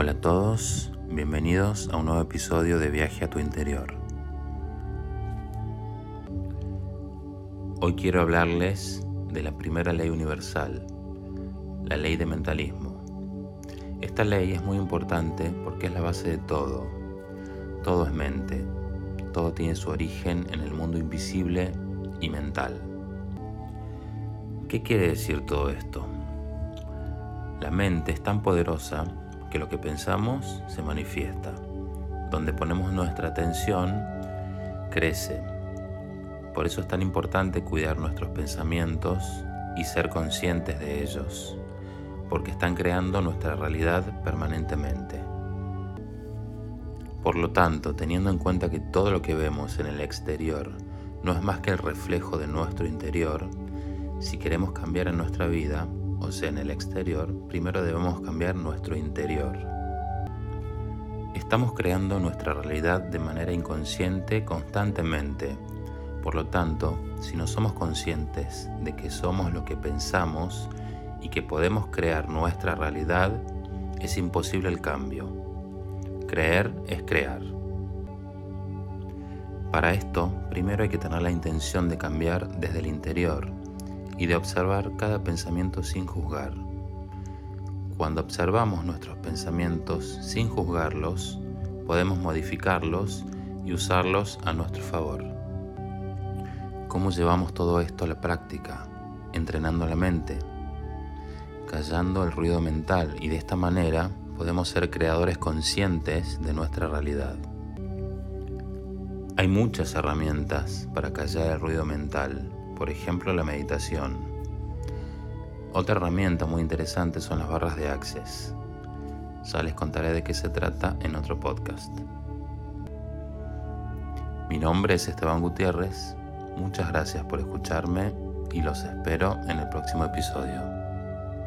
Hola a todos, bienvenidos a un nuevo episodio de Viaje a tu interior. Hoy quiero hablarles de la primera ley universal, la ley de mentalismo. Esta ley es muy importante porque es la base de todo. Todo es mente, todo tiene su origen en el mundo invisible y mental. ¿Qué quiere decir todo esto? La mente es tan poderosa que lo que pensamos se manifiesta. Donde ponemos nuestra atención, crece. Por eso es tan importante cuidar nuestros pensamientos y ser conscientes de ellos, porque están creando nuestra realidad permanentemente. Por lo tanto, teniendo en cuenta que todo lo que vemos en el exterior no es más que el reflejo de nuestro interior, si queremos cambiar en nuestra vida, o sea, en el exterior, primero debemos cambiar nuestro interior. Estamos creando nuestra realidad de manera inconsciente constantemente. Por lo tanto, si no somos conscientes de que somos lo que pensamos y que podemos crear nuestra realidad, es imposible el cambio. Creer es crear. Para esto, primero hay que tener la intención de cambiar desde el interior y de observar cada pensamiento sin juzgar. Cuando observamos nuestros pensamientos sin juzgarlos, podemos modificarlos y usarlos a nuestro favor. ¿Cómo llevamos todo esto a la práctica? Entrenando la mente, callando el ruido mental y de esta manera podemos ser creadores conscientes de nuestra realidad. Hay muchas herramientas para callar el ruido mental por ejemplo la meditación. Otra herramienta muy interesante son las barras de Access. Ya les contaré de qué se trata en otro podcast. Mi nombre es Esteban Gutiérrez, muchas gracias por escucharme y los espero en el próximo episodio.